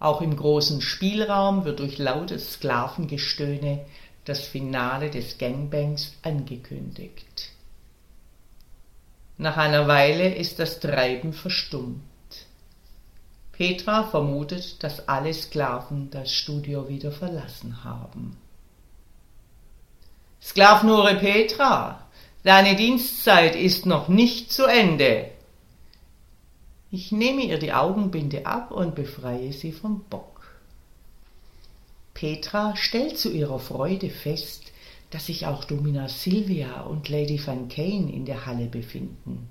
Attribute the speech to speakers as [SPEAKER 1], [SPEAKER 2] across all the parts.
[SPEAKER 1] Auch im großen Spielraum wird durch lautes Sklavengestöhne das Finale des Gangbangs angekündigt. Nach einer Weile ist das Treiben verstummt. Petra vermutet, dass alle Sklaven das Studio wieder verlassen haben. Sklavenhure Petra, deine Dienstzeit ist noch nicht zu Ende. Ich nehme ihr die Augenbinde ab und befreie sie vom Bock. Petra stellt zu ihrer Freude fest, dass sich auch Domina Silvia und Lady Van Kane in der Halle befinden.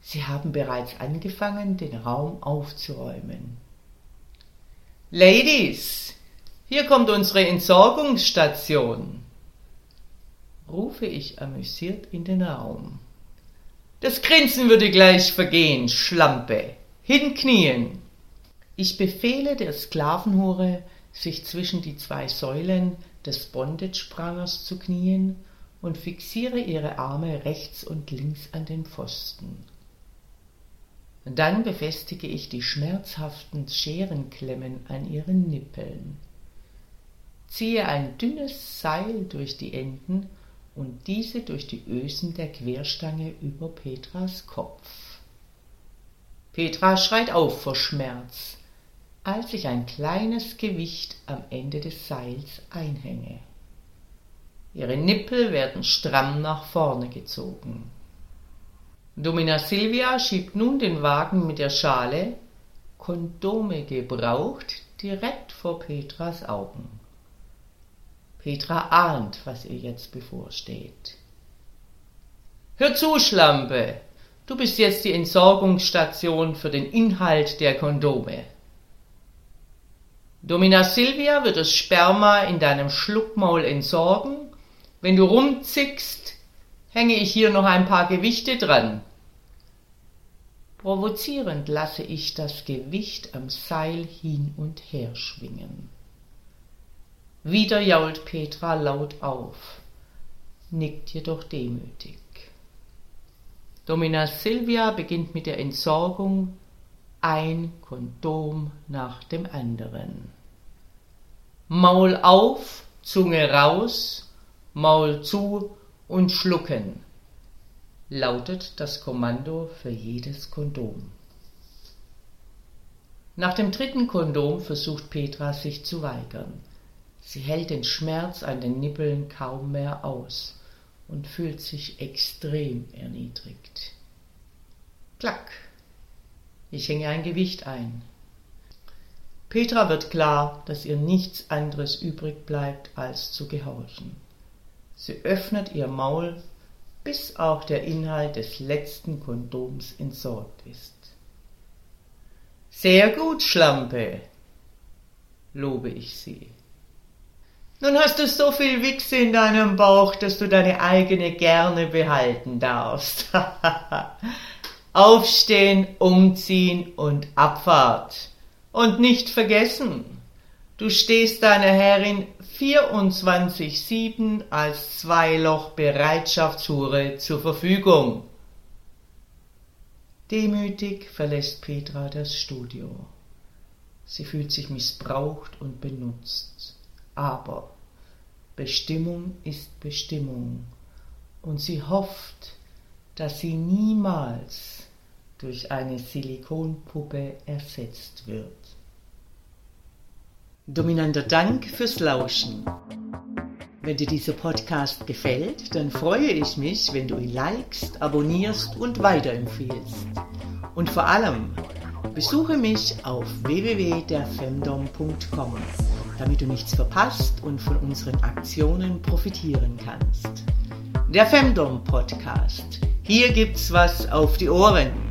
[SPEAKER 1] Sie haben bereits angefangen, den Raum aufzuräumen. Ladies, hier kommt unsere Entsorgungsstation, rufe ich amüsiert in den Raum. Das Grinsen würde gleich vergehen, Schlampe. Hinknien. Ich befehle der Sklavenhure, sich zwischen die zwei Säulen des Bondage-Prangers zu knien und fixiere ihre Arme rechts und links an den Pfosten. Dann befestige ich die schmerzhaften Scherenklemmen an ihren Nippeln, ziehe ein dünnes Seil durch die Enden und diese durch die Ösen der Querstange über Petras Kopf. Petra schreit auf vor Schmerz, als ich ein kleines Gewicht am Ende des Seils einhänge. Ihre Nippel werden stramm nach vorne gezogen. Domina Silvia schiebt nun den Wagen mit der Schale, Kondome gebraucht, direkt vor Petras Augen. Petra ahnt, was ihr jetzt bevorsteht. Hör zu, Schlampe! Du bist jetzt die Entsorgungsstation für den Inhalt der Kondome. Domina Silvia wird das Sperma in deinem Schluckmaul entsorgen. Wenn du rumzickst, hänge ich hier noch ein paar Gewichte dran. Provozierend lasse ich das Gewicht am Seil hin und her schwingen. Wieder jault Petra laut auf, nickt jedoch demütig. Domina Silvia beginnt mit der Entsorgung ein Kondom nach dem anderen. Maul auf, Zunge raus, Maul zu und schlucken, lautet das Kommando für jedes Kondom. Nach dem dritten Kondom versucht Petra sich zu weigern. Sie hält den Schmerz an den Nippeln kaum mehr aus und fühlt sich extrem erniedrigt. Klack. Ich hänge ein Gewicht ein. Petra wird klar, dass ihr nichts anderes übrig bleibt, als zu gehorchen. Sie öffnet ihr Maul, bis auch der Inhalt des letzten Kondoms entsorgt ist. Sehr gut, Schlampe, lobe ich sie. Nun hast du so viel Wichse in deinem Bauch, dass du deine eigene gerne behalten darfst. Aufstehen, umziehen und Abfahrt. Und nicht vergessen, du stehst deiner Herrin 24-7 als Zweiloch-Bereitschaftshure zur Verfügung. Demütig verlässt Petra das Studio. Sie fühlt sich missbraucht und benutzt. Aber Bestimmung ist Bestimmung und sie hofft, dass sie niemals durch eine Silikonpuppe ersetzt wird. Dominanter Dank fürs Lauschen. Wenn dir dieser Podcast gefällt, dann freue ich mich, wenn du ihn likest, abonnierst und weiterempfiehlst. Und vor allem, besuche mich auf www.derfemdom.com damit du nichts verpasst und von unseren Aktionen profitieren kannst. Der Femdom Podcast. Hier gibt's was auf die Ohren.